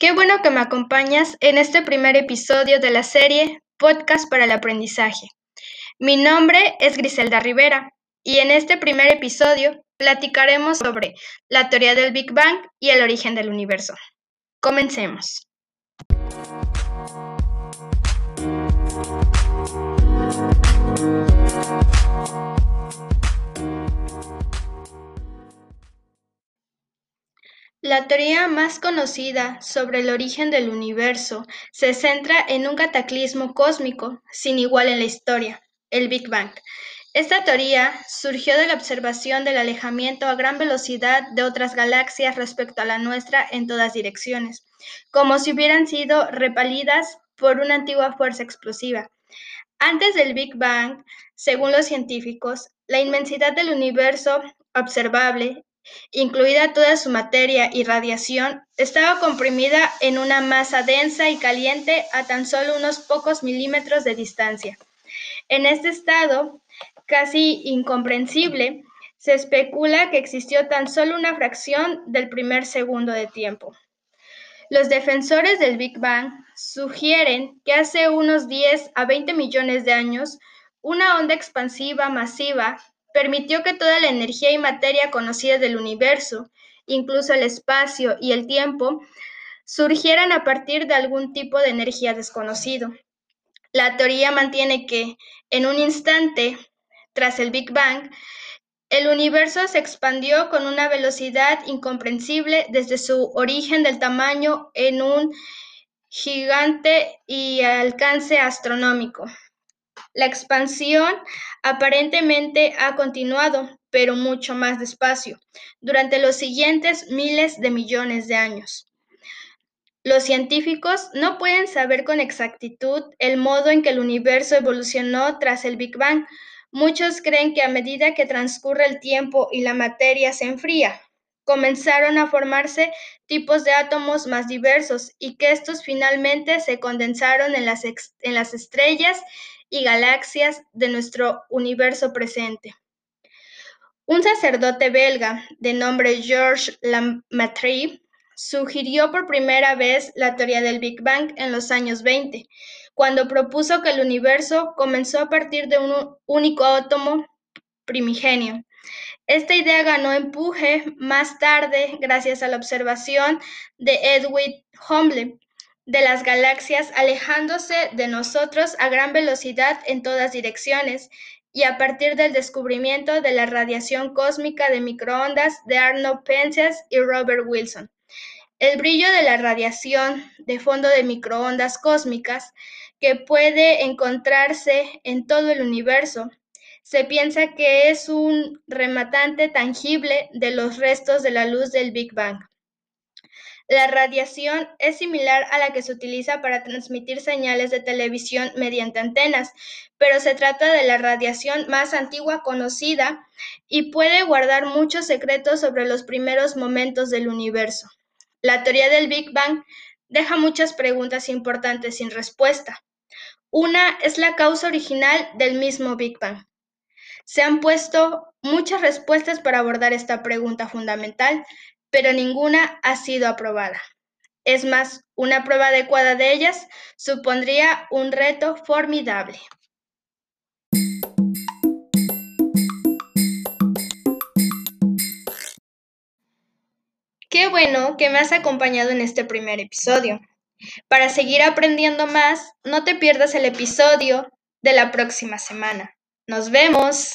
Qué bueno que me acompañas en este primer episodio de la serie Podcast para el Aprendizaje. Mi nombre es Griselda Rivera y en este primer episodio platicaremos sobre la teoría del Big Bang y el origen del universo. Comencemos. La teoría más conocida sobre el origen del universo se centra en un cataclismo cósmico sin igual en la historia, el Big Bang. Esta teoría surgió de la observación del alejamiento a gran velocidad de otras galaxias respecto a la nuestra en todas direcciones, como si hubieran sido repelidas por una antigua fuerza explosiva. Antes del Big Bang, según los científicos, la inmensidad del universo observable incluida toda su materia y radiación, estaba comprimida en una masa densa y caliente a tan solo unos pocos milímetros de distancia. En este estado, casi incomprensible, se especula que existió tan solo una fracción del primer segundo de tiempo. Los defensores del Big Bang sugieren que hace unos 10 a 20 millones de años, una onda expansiva masiva permitió que toda la energía y materia conocida del universo, incluso el espacio y el tiempo, surgieran a partir de algún tipo de energía desconocido. La teoría mantiene que, en un instante, tras el Big Bang, el universo se expandió con una velocidad incomprensible desde su origen del tamaño en un gigante y alcance astronómico. La expansión aparentemente ha continuado, pero mucho más despacio, durante los siguientes miles de millones de años. Los científicos no pueden saber con exactitud el modo en que el universo evolucionó tras el Big Bang. Muchos creen que a medida que transcurre el tiempo y la materia se enfría, comenzaron a formarse tipos de átomos más diversos y que estos finalmente se condensaron en las, en las estrellas y galaxias de nuestro universo presente. Un sacerdote belga de nombre Georges Lemaitre sugirió por primera vez la teoría del Big Bang en los años 20, cuando propuso que el universo comenzó a partir de un único átomo primigenio. Esta idea ganó empuje más tarde gracias a la observación de Edwin Hubble, de las galaxias alejándose de nosotros a gran velocidad en todas direcciones y a partir del descubrimiento de la radiación cósmica de microondas de Arnold Penzias y Robert Wilson. El brillo de la radiación de fondo de microondas cósmicas que puede encontrarse en todo el universo. Se piensa que es un rematante tangible de los restos de la luz del Big Bang. La radiación es similar a la que se utiliza para transmitir señales de televisión mediante antenas, pero se trata de la radiación más antigua conocida y puede guardar muchos secretos sobre los primeros momentos del universo. La teoría del Big Bang deja muchas preguntas importantes sin respuesta. Una es la causa original del mismo Big Bang. Se han puesto muchas respuestas para abordar esta pregunta fundamental, pero ninguna ha sido aprobada. Es más, una prueba adecuada de ellas supondría un reto formidable. Qué bueno que me has acompañado en este primer episodio. Para seguir aprendiendo más, no te pierdas el episodio de la próxima semana. Nos vemos.